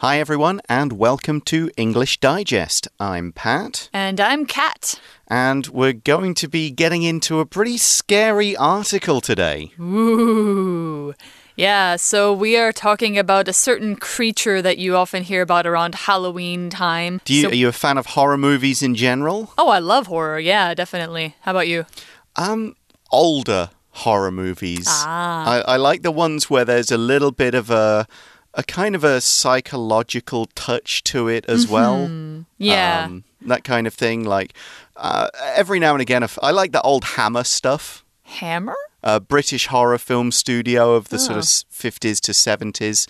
Hi, everyone, and welcome to English Digest. I'm Pat. And I'm Kat. And we're going to be getting into a pretty scary article today. Ooh. Yeah, so we are talking about a certain creature that you often hear about around Halloween time. Do you, So- are you a fan of horror movies in general? oh, I love horror. Yeah, definitely. How about you? Um, older horror movies. Ah. I, I like the ones where there's a little bit of a a kind of a psychological touch to it as well. Yeah. Um, that kind of thing. Like uh, every now and again, if- I like the old Hammer stuff. Hammer? a British horror film studio of the sort Oh. of 50s to 70s.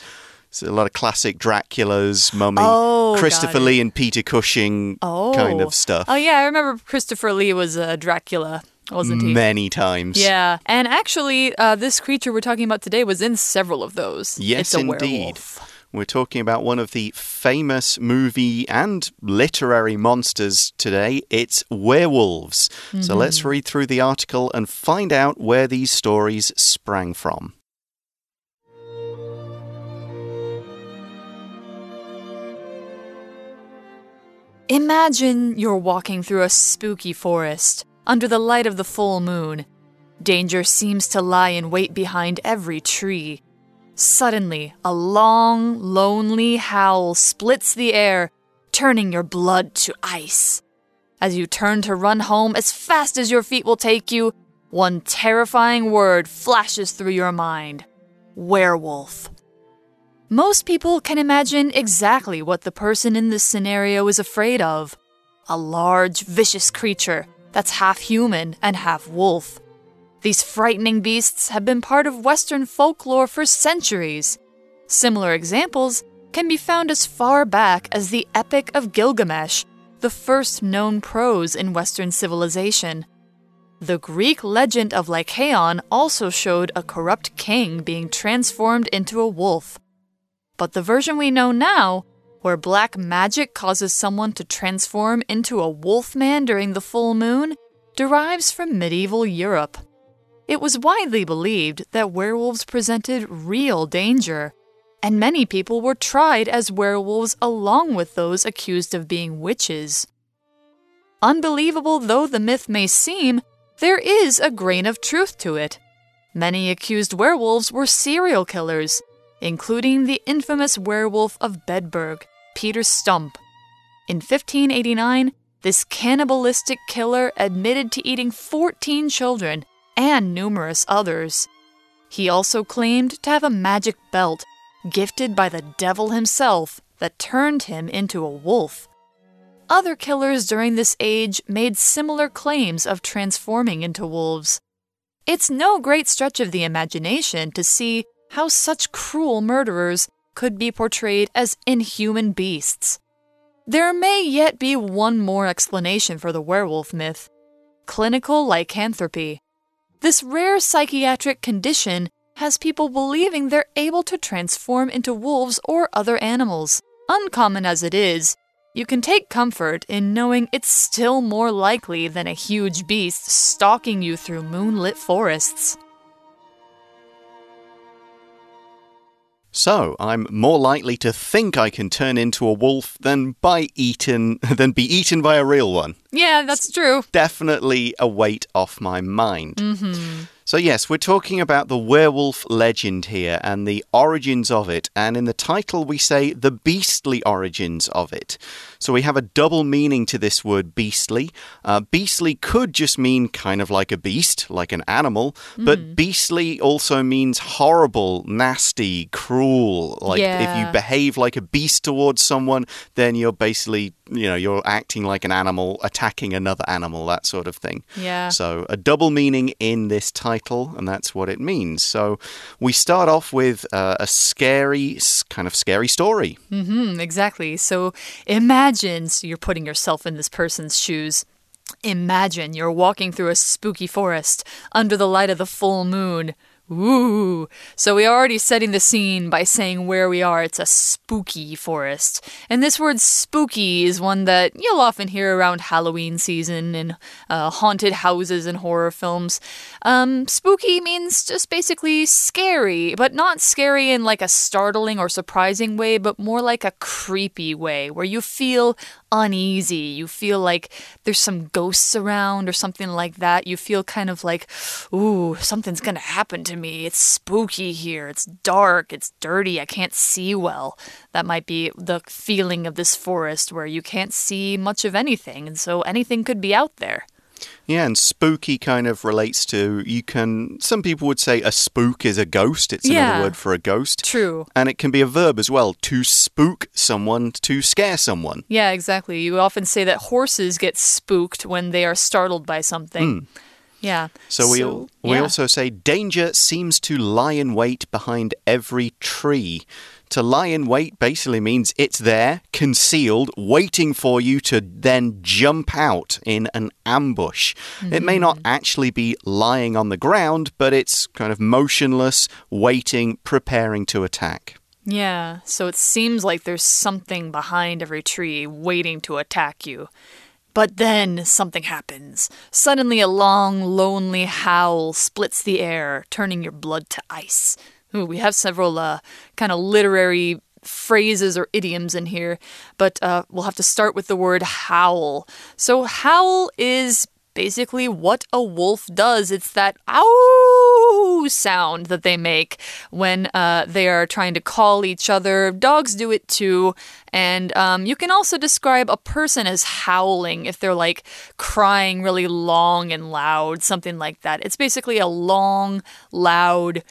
So a lot of classic Dracula's, Mummy, Oh, Christopher. Lee and Peter Cushing Oh. kind of stuff. Oh, yeah, I remember Christopher Lee was uh, Dracula, wasn't he? Many times. Yeah, and actually, uh, this creature we're talking about today was in several of those. Yes, it's a indeed. werewolf. We're talking about one of the famous movie and literary monsters today. It's werewolves. So Mm-hmm. let's read through the article and find out where these stories sprang from. Imagine you're walking through a spooky forest under the light of the full moon. Danger seems to lie in wait behind every tree. Suddenly, a long, lonely howl splits the air, turning your blood to ice. As you turn to run home as fast as your feet will take you, one terrifying word flashes through your mind werewolf. Most people can imagine exactly what the person in this scenario is afraid of a large, vicious creature that's half human and half wolf. These frightening beasts have been part of Western folklore for centuries. Similar examples can be found as far back as the Epic of Gilgamesh, the first known prose in Western civilization. The Greek legend of Lycaon also showed a corrupt king being transformed into a wolf. But the version we know now, where black magic causes someone to transform into a wolf man during the full moon, derives from medieval Europe. It was widely believed that werewolves presented real danger, and many people were tried as werewolves along with those accused of being witches. Unbelievable though the myth may seem, there is a grain of truth to it. Many accused werewolves were serial killers, including the infamous werewolf of Bedburg, Peter Stump. In 1589, this cannibalistic killer admitted to eating 14 children and numerous others. He also claimed to have a magic belt gifted by the devil himself that turned him into a wolf. Other killers during this age made similar claims of transforming into wolves. It's no great stretch of the imagination to see how such cruel murderers could be portrayed as inhuman beasts. There may yet be one more explanation for the werewolf myth clinical lycanthropy. This rare psychiatric condition has people believing they're able to transform into wolves or other animals. Uncommon as it is, you can take comfort in knowing it's still more likely than a huge beast stalking you through moonlit forests. So, I'm more likely to think I can turn into a wolf than by eaten than be eaten by a real one. Yeah, that's true. Definitely a weight off my mind. So, yes, we're talking about the werewolf legend here and the origins of it. And in the title, we say the beastly origins of it. So, we have a double meaning to this word beastly. Uh, beastly could just mean kind of like a beast, like an animal, but beastly also means horrible, nasty, cruel. Like if you behave like a beast towards someone, then you're basically, you know, you're acting like an animal, attacking another animal, that sort of thing. Yeah. So, a double meaning in this title, and that's what it means. So, we start off with uh, a scary, kind of scary story. Mm -hmm, exactly. So imagine, so you're putting yourself in this person's shoes. Imagine you're walking through a spooky forest under the light of the full moon. Ooh. So we are already setting the scene by saying where we are. It's a spooky forest. And this word spooky is one that you'll often hear around Halloween season and uh, haunted houses and horror films. Um, spooky means just basically scary, but not scary in like a startling or surprising way, but more like a creepy way where you feel uneasy. You feel like there's some ghosts around or something like that. You feel kind of like, ooh, something's gonna happen to me. It's spooky here. It's dark. It's dirty. I can't see well. That might be the feeling of this forest where you can't see much of anything, and so anything could be out there. Yeah, and spooky kind of relates to you can. Some people would say a spook is a ghost. It's Yeah. another word for a ghost. True. And it can be a verb as well to spook someone, to scare someone. Yeah, exactly. You often say that horses get spooked when they are startled by something. Hmm. Yeah. So, we, al- we yeah. also say danger seems to lie in wait behind every tree. To lie in wait basically means it's there, concealed, waiting for you to then jump out in an ambush. It may not mm-hmm. actually be lying on the ground, but it's kind of motionless, waiting, preparing to attack. Yeah, so it seems like there's something behind every tree waiting to attack you. But then something happens. Suddenly, a long, lonely howl splits the air, turning your blood to ice. Ooh, we have several uh, kind of literary phrases or idioms in here, but uh, we'll have to start with the word howl. So, howl is basically what a wolf does. It's that ow sound that they make when uh, they are trying to call each other. Dogs do it too. And um, you can also describe a person as howling if they're like crying really long and loud, something like that. It's basically a long, loud,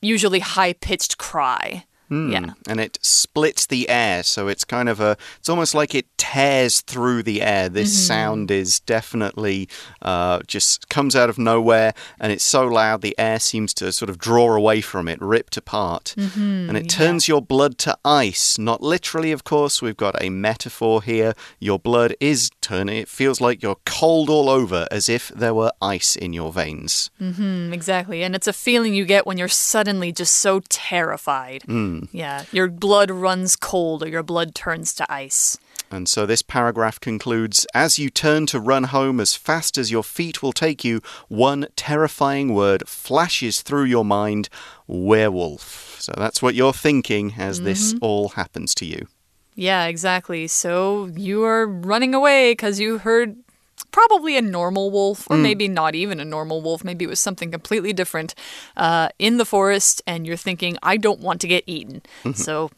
usually high pitched cry. Yeah. and it splits the air so it's kind of a it's almost like it tears through the air. This sound is definitely uh, just comes out of nowhere and it's so loud the air seems to sort of draw away from it ripped apart. And it turns your blood to ice. Not literally of course. We've got a metaphor here. Your blood is turning it feels like you're cold all over as if there were ice in your veins. Mm, exactly. And it's a feeling you get when you're suddenly just so terrified. Mm. Yeah. Your blood runs cold or your blood turns to ice. And so this paragraph concludes As you turn to run home as fast as your feet will take you, one terrifying word flashes through your mind werewolf. So that's what you're thinking as this mm-hmm. all happens to you. Yeah, exactly. So you are running away because you heard probably a normal wolf, or maybe not even a normal wolf. Maybe it was something completely different uh, in the forest, and you're thinking, I don't want to get eaten. So,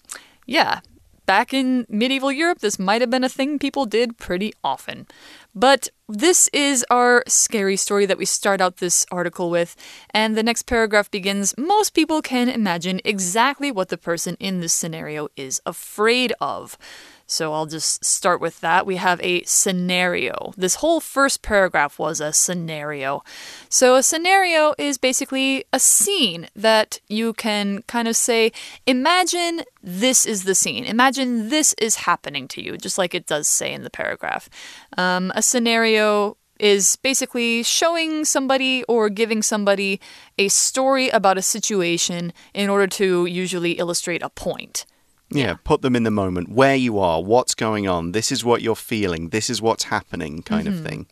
yeah. Back in medieval Europe, this might have been a thing people did pretty often. But this is our scary story that we start out this article with, and the next paragraph begins Most people can imagine exactly what the person in this scenario is afraid of. So I'll just start with that. We have a scenario. This whole first paragraph was a scenario. So a scenario is basically a scene that you can kind of say, imagine this is the scene. Imagine this is happening to you, just like it does say in the paragraph. Um, a scenario is basically showing somebody or giving somebody a story about a situation in order to usually illustrate a point. Yeah, put them in the moment, where you are, what's going on, this is what you're feeling, this is what's happening, kind of mm-hmm. thing.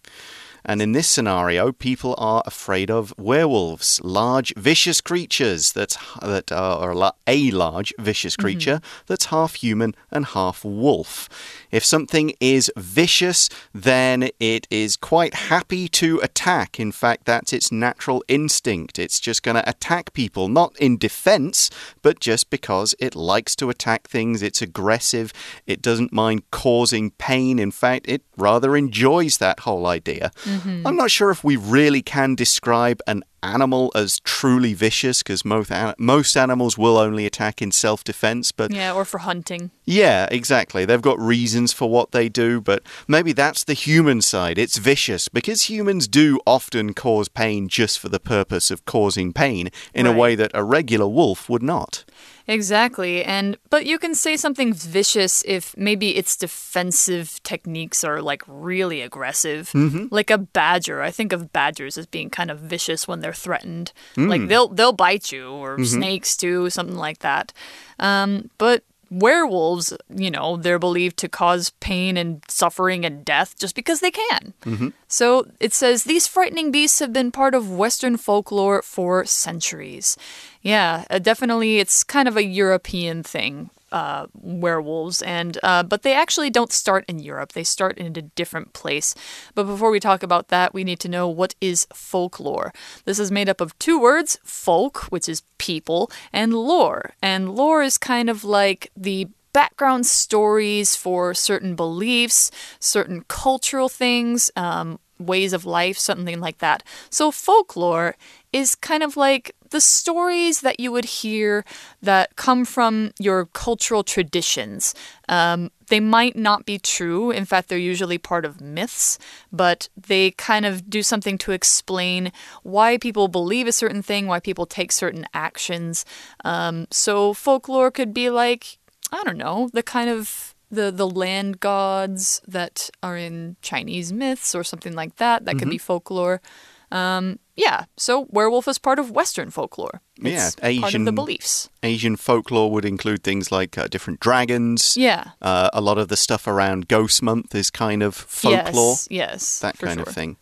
And in this scenario, people are afraid of werewolves, large, vicious creatures that that are a a large, vicious mm-hmm. creature that's half human and half wolf. If something is vicious, then it is quite happy to attack. In fact, that's its natural instinct. It's just going to attack people, not in defense, but just because it likes to attack things. It's aggressive. It doesn't mind causing pain. In fact, it rather enjoys that whole idea. Mm-hmm. I'm not sure if we really can describe an animal as truly vicious because most, an- most animals will only attack in self defense, but Yeah, or for hunting. yeah, exactly. They've got reasons for what they do, but maybe that's the human side. It's vicious because humans do often cause pain just for the purpose of causing pain in a way that a regular wolf would not. Exactly. And but you can say something vicious if maybe its defensive techniques are like really aggressive. Mm-hmm. Like a badger. I think of badgers as being kind of vicious when they're threatened. Like mm. they'll they'll bite you or mm-hmm. snakes too, something like that. Um, but werewolves, you know, they're believed to cause pain and suffering and death just because they can. Mm-hmm. So it says these frightening beasts have been part of Western folklore for centuries. Yeah, uh, definitely, it's kind of a European thing. Uh, werewolves and uh, but they actually don't start in Europe. They start in a different place. But before we talk about that we need to know what is folklore. This is made up of two words folk which is people and lore. And lore is kind of like the background stories for certain beliefs, certain cultural things, um, ways of life, something like that. So, folklore is kind of like the stories that you would hear that come from your cultural traditions. Um, they might not be true. In fact, they're usually part of myths, but they kind of do something to explain why people believe a certain thing, why people take certain actions. Um, so, folklore could be like, I don't know, the kind of the the land gods that are in Chinese myths or something like that. That could be folklore. Um, yeah, so werewolf is part of Western folklore. Yeah, Asian, part of the beliefs. Asian folklore would include things like uh, different dragons. Yeah. Uh, a lot of the stuff around Ghost Month is kind of folklore. Yes, yes, that kind sure. of thing.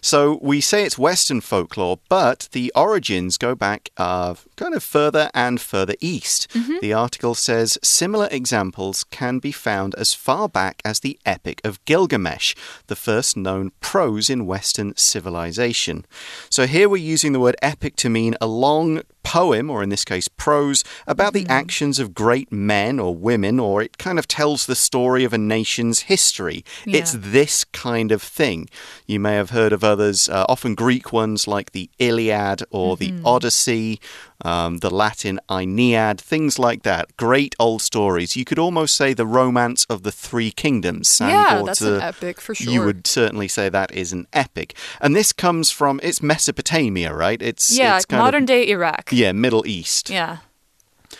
So we say it's Western folklore, but the origins go back uh, kind of further and further east. Mm-hmm. The article says similar examples can be found as far back as the Epic of Gilgamesh, the first known prose in Western civilization. So here we're using the word epic to mean a long poem, or in this case, prose, about Mm-hmm. the actions of great men or women, or it kind of tells the story of a nation's history. It's this kind of thing. You may have heard of others, uh, often Greek ones like the Iliad or the Mm-hmm. Odyssey, um, the Latin Aeneid, things like that. Great old stories. You could almost say the romance of the three kingdoms. Yeah, that's an epic for sure. You would certainly say that is an epic. And this comes from, it's Mesopotamia, right? It's, yeah, it's kind of- modern day Iraq. yeah, Middle East. Yeah.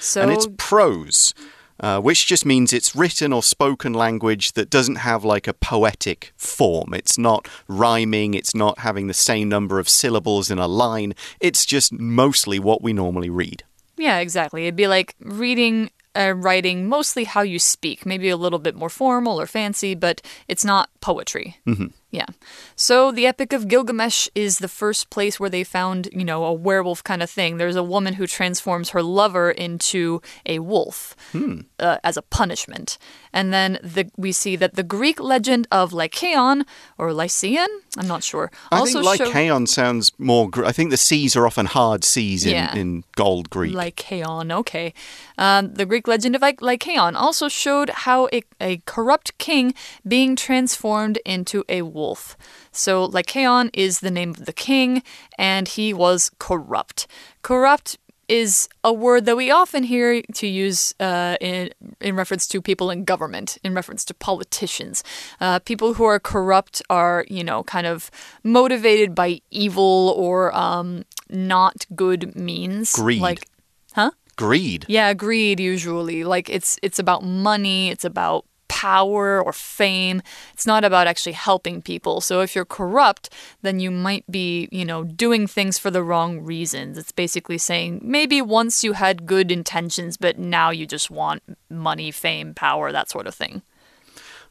So And it's prose, uh, which just means it's written or spoken language that doesn't have like a poetic form. It's not rhyming, it's not having the same number of syllables in a line. It's just mostly what we normally read. Yeah, exactly. It'd be like reading, uh, writing mostly how you speak, maybe a little bit more formal or fancy, but it's not poetry. Mm-hmm. Yeah. So the Epic of Gilgamesh is the first place where they found, you know, a werewolf kind of thing. There's a woman who transforms her lover into a wolf uh, as a punishment. And then the, we see that the Greek legend of Lycaon or Lycaon, I'm not sure. I also think show- Lycaon sounds more. Gr- I think the C's are often hard C's in, Yeah. in Gold Greek. Lycaon, okay. Um, the Greek legend of Ly- Lycaon also showed how a, a corrupt king being transformed into a wolf. So Lycaon is the name of the king, and he was corrupt. Corrupt is a word that we often hear to use uh, in in reference to people in government, in reference to politicians. Uh, people who are corrupt are, you know, kind of motivated by evil or um, not good means. Greed. Like, huh? Greed. Yeah, greed usually. Like it's it's about money, it's about power or fame. It's not about actually helping people. So if you're corrupt, then you might be, you know, doing things for the wrong reasons. It's basically saying maybe once you had good intentions, but now you just want money, fame, power, that sort of thing.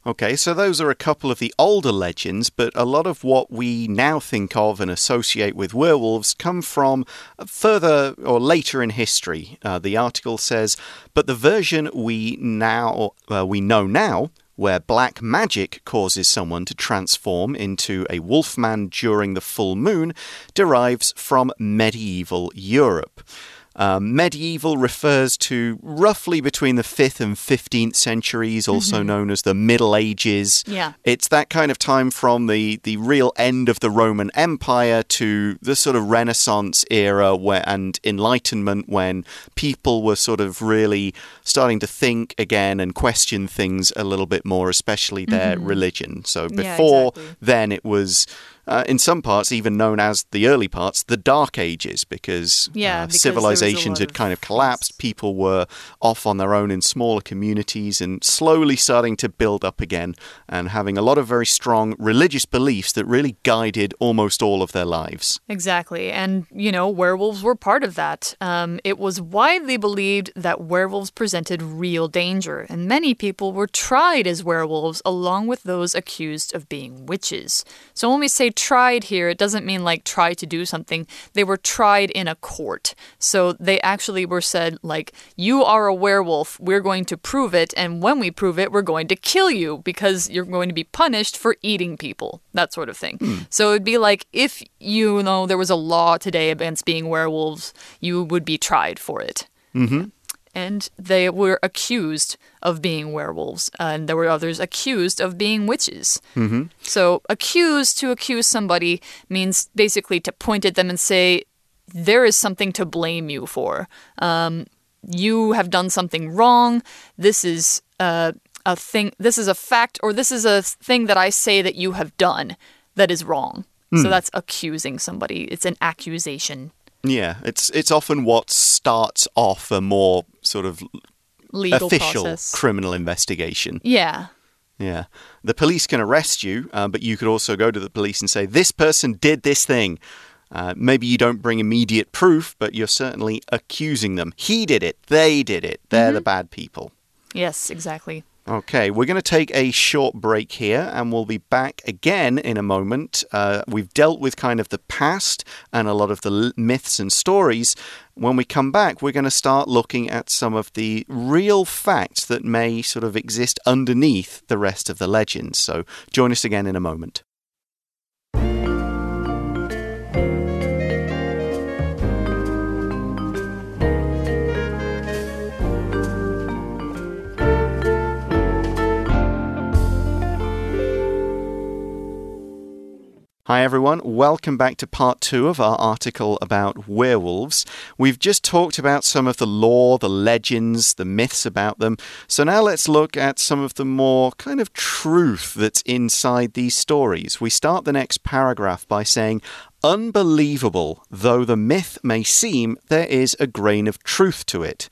Okay, so those are a couple of the older legends, but a lot of what we now think of and associate with werewolves come from further or later in history. Uh, the article says, but the version we now uh, we know now. Where black magic causes someone to transform into a wolfman during the full moon derives from medieval Europe. Um, medieval refers to roughly between the 5th and 15th centuries, also known as the Middle Ages. Yeah. It's that kind of time from the, the real end of the Roman Empire to the sort of Renaissance era where, and Enlightenment when people were sort of really starting to think again and question things a little bit more, especially their religion. So Yeah, before exactly. then, it was uh, in some parts even known as the early parts, the Dark Ages, because, Yeah, uh, because there was a civilizations had of- kind of collapsed. People were off on their own in smaller communities and slowly starting to build up again and having a lot of very strong religious beliefs that really guided almost all of their lives. Exactly. And, you know, werewolves were part of that. Um, it was widely believed that werewolves presented real danger, and many people were tried as werewolves along with those accused of being witches. So when we say tried here, it doesn't mean like try to do something. They were tried in a court. So they actually were said, like, you are a werewolf, we're going to prove it, and when we prove it, we're going to kill you because you're going to be punished for eating people. That sort of thing. So it'd be like if you know there was a law today against being werewolves, you would be tried for it. Mm-hmm. And they were accused of being werewolves, and there were others accused of being witches. Mm-hmm. So, accused to accuse somebody means basically to point at them and say, there is something to blame you for. Um, you have done something wrong. This is uh, a thing. This is a fact, or this is a thing that I say that you have done that is wrong. So that's accusing somebody. It's an accusation. Yeah, it's it's often what starts off a more sort of Legal official process. criminal investigation. Yeah. Yeah. The police can arrest you, uh, but you could also go to the police and say, this person did this thing. Uh, maybe you don't bring immediate proof, but you're certainly accusing them. He did it. They did it. They're the bad people. Yes, exactly. Okay, we're going to take a short break here and we'll be back again in a moment. Uh, we've dealt with kind of the past and a lot of the myths and stories. When we come back, we're going to start looking at some of the real facts that may sort of exist underneath the rest of the legends. So join us again in a moment. Hi, everyone. Welcome back to part two of our article about werewolves. We've just talked about some of the lore, the legends, the myths about them. So now let's look at some of the more kind of truth that's inside these stories. We start the next paragraph by saying, Unbelievable though the myth may seem, there is a grain of truth to it.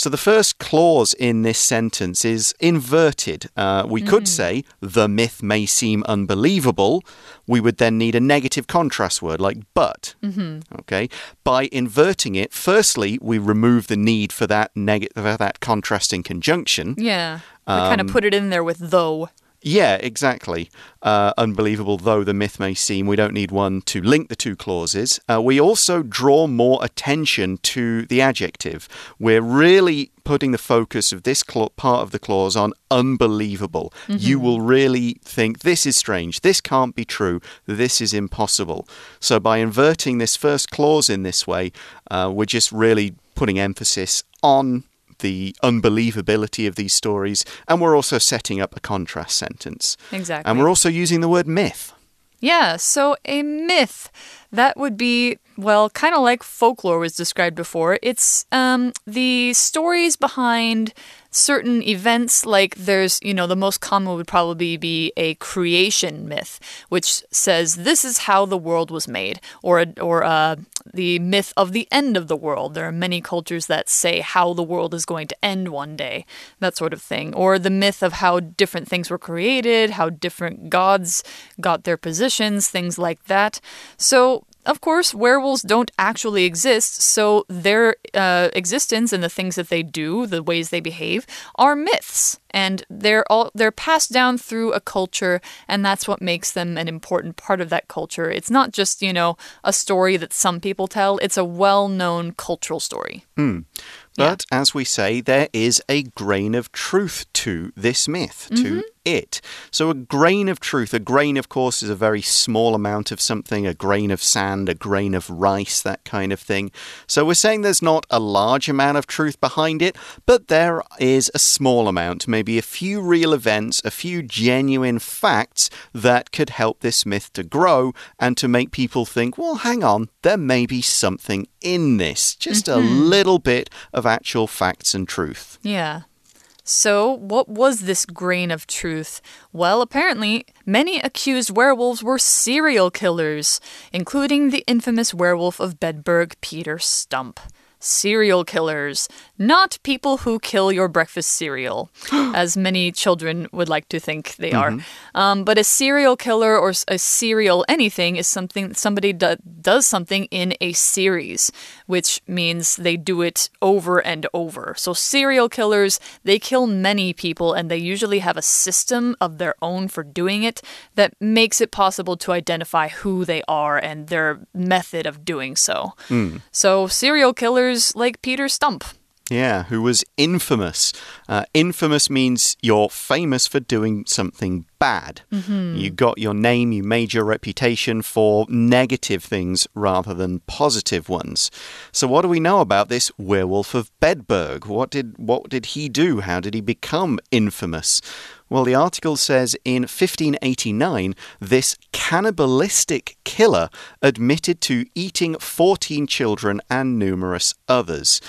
So the first clause in this sentence is inverted. Uh, we could hmm. say, the myth may seem unbelievable. We would then need a negative contrast word like but. Mm-hmm. Okay. By inverting it, firstly, we remove the need for that, neg- for that contrasting conjunction. Yeah. We kind of um, put it in there with though. Yeah, exactly. Uh, unbelievable though the myth may seem, we don't need one to link the two clauses. Uh, we also draw more attention to the adjective. We're really putting the focus of this part of the clause on unbelievable. You will really think this is strange, this can't be true, this is impossible. So by inverting this first clause in this way, uh, we're just really putting emphasis on the unbelievability of these stories, and we're also setting up a contrast sentence. Exactly. And we're also using the word myth. Yeah, so a myth that would be well, kind of like folklore was described before. It's um, the stories behind certain events. Like there's, you know, the most common would probably be a creation myth, which says this is how the world was made, or or uh, the myth of the end of the world. There are many cultures that say how the world is going to end one day, that sort of thing, or the myth of how different things were created, how different gods got their positions, things like that. So of course, werewolves don't actually exist, so their uh, existence and the things that they do, the ways they behave, are myths, and they're all they're passed down through a culture, and that's what makes them an important part of that culture. It's not just you know a story that some people tell; it's a well-known cultural story. Hmm. But as we say, there is a grain of truth to this myth, to mm-hmm. it. So, a grain of truth, a grain, of course, is a very small amount of something, a grain of sand, a grain of rice, that kind of thing. So, we're saying there's not a large amount of truth behind it, but there is a small amount, maybe a few real events, a few genuine facts that could help this myth to grow and to make people think, well, hang on, there may be something in this, just a mm-hmm. little bit of actual facts and truth. Yeah. So, what was this grain of truth? Well, apparently, many accused werewolves were serial killers, including the infamous werewolf of Bedburg, Peter Stump serial killers, not people who kill your breakfast cereal, as many children would like to think they are. Mm-hmm. Um, but a serial killer or a serial anything is something somebody do, does something in a series, which means they do it over and over. So serial killers, they kill many people and they usually have a system of their own for doing it that makes it possible to identify who they are and their method of doing so. So serial killers like Peter Stump. Yeah, who was infamous. Uh, infamous means you're famous for doing something bad. You got your name, you made your reputation for negative things rather than positive ones. So, what do we know about this werewolf of Bedburg? What did what did he do? How did he become infamous? Well, the article says in 1589, this cannibalistic killer admitted to eating 14 children and numerous others.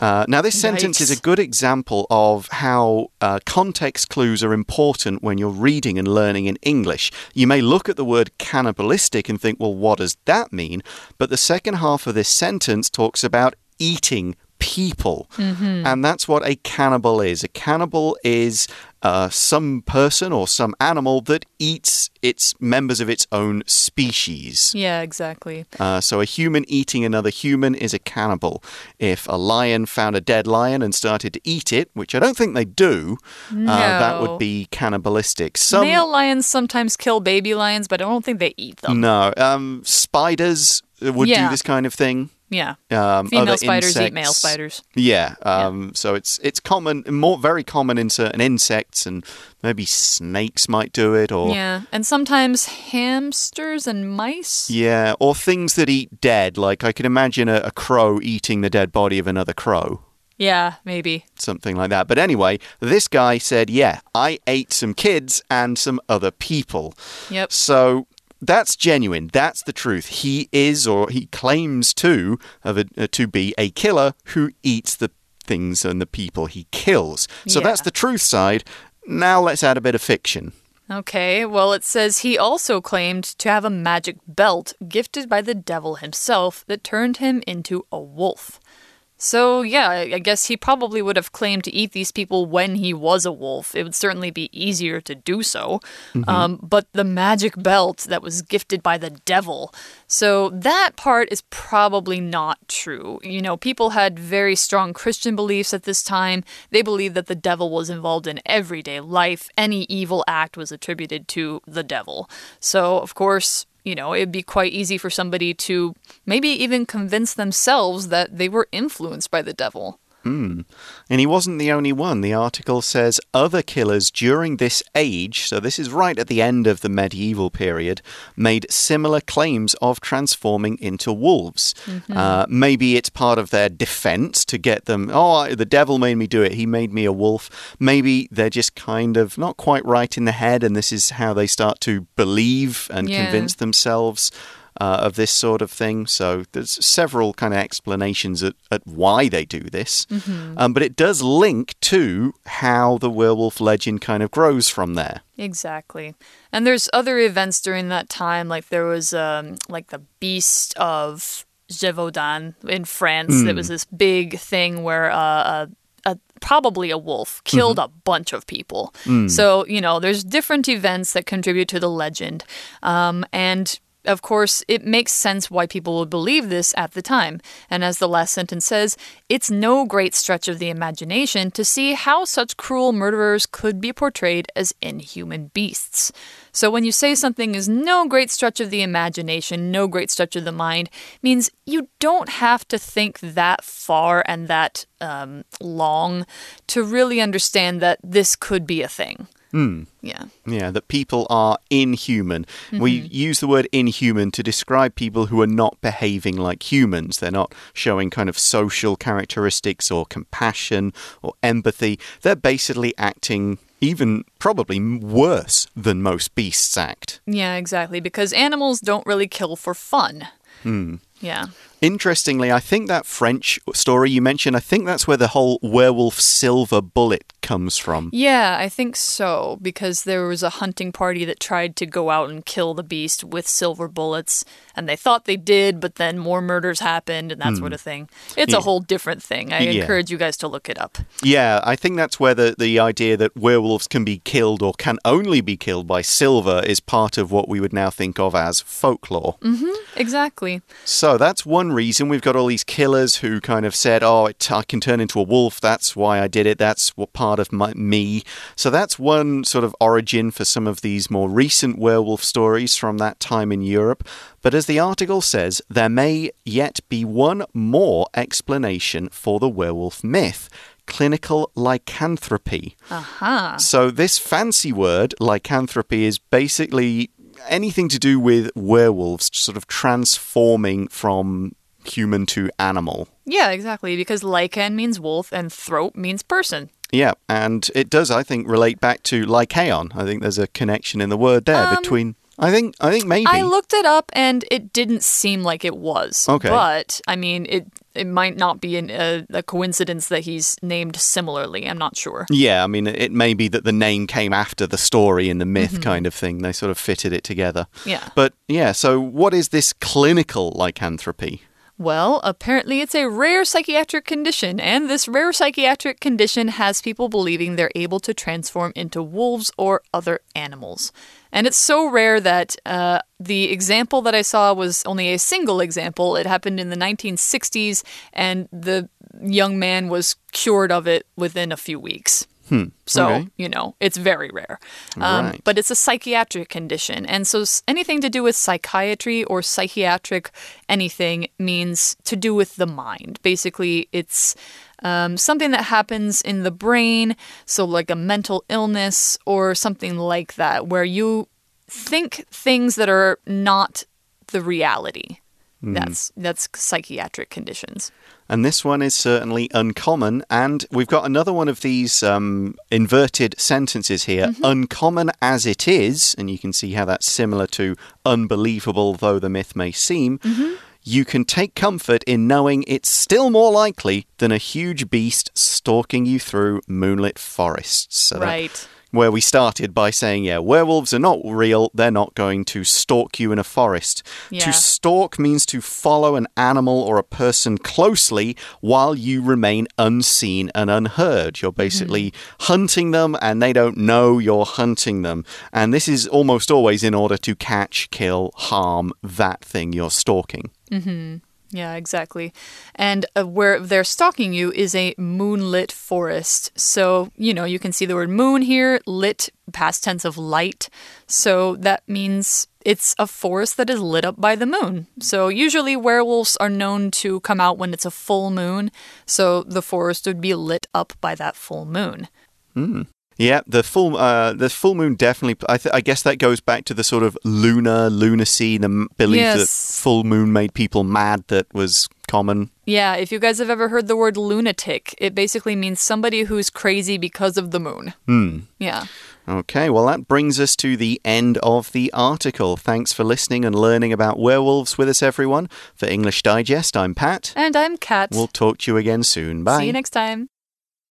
Uh, now, this sentence is a good example of how uh, context clues are important when you're reading and learning in English. You may look at the word cannibalistic and think, well, what does that mean? But the second half of this sentence talks about eating people. Mm-hmm. And that's what a cannibal is. A cannibal is uh, some person or some animal that eats its members of its own species. Yeah, exactly. Uh, so a human eating another human is a cannibal. If a lion found a dead lion and started to eat it, which I don't think they do, uh, that would be cannibalistic. Some Male lions sometimes kill baby lions, but I don't think they eat them. no, um, spiders would Yeah. do this kind of thing. Yeah. Um, Female other spiders eat male spiders. Yeah, um, so it's it's common, more very common in certain insects, and maybe snakes might do it, or Yeah. And sometimes hamsters and mice. yeah, or things that eat dead. Like I can imagine a, a crow eating the dead body of another crow. Yeah, maybe. something like that. But anyway, this guy said, Yeah, I ate some kids and some other people. Yep. So that's genuine. That's the truth. He is, or he claims to, of a, uh, to be a killer who eats the things and the people he kills. So Yeah. that's the truth side. Now let's add a bit of fiction. Okay, well, it says he also claimed to have a magic belt gifted by the devil himself that turned him into a wolf. So, yeah, I guess he probably would have claimed to eat these people when he was a wolf. It would certainly be easier to do so. Um, but the magic belt that was gifted by the devil. So, that part is probably not true. You know, people had very strong Christian beliefs at this time. They believed that the devil was involved in everyday life. Any evil act was attributed to the devil. So, of course, you know, it'd be quite easy for somebody to maybe even convince themselves that they were influenced by the devil. And he wasn't the only one. The article says other killers during this age, so this is right at the end of the medieval period, made similar claims of transforming into wolves. Uh, maybe it's part of their defense to get them, oh, the devil made me do it. He made me a wolf. Maybe they're just kind of not quite right in the head, and this is how they start to believe and Yeah. convince themselves uh, of this sort of thing. So there's several kind of explanations at, at why they do this. Um, but it does link to how the werewolf legend kind of grows from there. Exactly. And there's other events during that time, like there was um, like the Beast of Gévaudan in France. There was this big thing where uh, a, a probably a wolf killed a bunch of people. So you know, there's different events that contribute to the legend, um, and. Of course, it makes sense why people would believe this at the time. And as the last sentence says, it's no great stretch of the imagination to see how such cruel murderers could be portrayed as inhuman beasts. So when you say something is no great stretch of the imagination, no great stretch of the mind, means you don't have to think that far and that um, long to really understand that this could be a thing. Mm. Yeah. Yeah, that people are inhuman. We mm-hmm. use the word inhuman to describe people who are not behaving like humans. They're not showing kind of social characteristics or compassion or empathy. They're basically acting even probably worse than most beasts act. Yeah, exactly. Because animals don't really kill for fun. Hmm. Yeah. Interestingly, I think that French story you mentioned, I think that's where the whole werewolf silver bullet comes from. Yeah, I think so, because there was a hunting party that tried to go out and kill the beast with silver bullets, and they thought they did, but then more murders happened and that sort hmm. of thing. It's Yeah. a whole different thing. I Yeah. encourage you guys to look it up. Yeah, I think that's where the, the idea that werewolves can be killed or can only be killed by silver is part of what we would now think of as folklore. Mm-hmm, exactly. So that's one reason we've got all these killers who kind of said, "Oh, it, I can turn into a wolf. That's why I did it. That's what part of my, me." So that's one sort of origin for some of these more recent werewolf stories from that time in Europe. But as the article says, there may yet be one more explanation for the werewolf myth. Clinical lycanthropy. Aha. So, this fancy word, lycanthropy, is basically anything to do with werewolves sort of transforming from human to animal. Yeah, exactly, because lycan means wolf and throat means person. Yeah, and it does, I think, relate back to lycaon. I think there's a connection in the word there between. I think. I think maybe. Um, I looked it up and it didn't seem like it was. Okay. But, I mean, it it might not be an, a, a coincidence that he's named similarly. I'm not sure. yeah, I mean, it may be that the name came after the story and the myth Mm-hmm. kind of thing. They sort of fitted it together. Yeah. But yeah, so what is this clinical lycanthropy? Well, apparently it's a rare psychiatric condition, and this rare psychiatric condition has people believing they're able to transform into wolves or other animals. And it's so rare that uh, the example that I saw was only a single example. It happened in the 1960s, and the young man was cured of it within a few weeks. So, okay. you know, it's very rare. Um, Right. But it's a psychiatric condition. And so anything to do with psychiatry or psychiatric anything means to do with the mind. Basically, it's um, something that happens in the brain, so like a mental illness or something like that, where you think things that are not the reality. That's that's psychiatric conditions. And this one is certainly uncommon. And we've got another one of these um, inverted sentences here. Uncommon as it is, and you can see how that's similar to unbelievable, though the myth may seem. You can take comfort in knowing it's still more likely than a huge beast stalking you through moonlit forests. So that- Right. Where we started by saying, yeah, werewolves are not real. They're not going to stalk you in a forest. Yeah. To stalk means to follow an animal or a person closely while you remain unseen and unheard. You're basically mm-hmm. hunting them and they don't know you're hunting them. And this is almost always in order to catch, kill, harm that thing you're stalking. Mm-hmm. Yeah, exactly. And uh, where they're stalking you is a moonlit forest. So, you know, you can see the word moon here, lit, past tense of light. So that means it's a forest that is lit up by the moon. So usually werewolves are known to come out when it's a full moon. So the forest would be lit up by that full moon. Yeah, the full uh, the full moon definitely. I, th- I guess that goes back to the sort of lunar lunacy, the belief that full moon made people mad. That was common. Yeah, if you guys have ever heard the word lunatic, it basically means somebody who's crazy because of the moon. Hmm. Yeah. Okay, well that brings us to the end of the article. Thanks for listening and learning about werewolves with us, everyone. For English Digest, I'm Pat. And I'm Kat. We'll talk to you again soon. Bye. See you next time.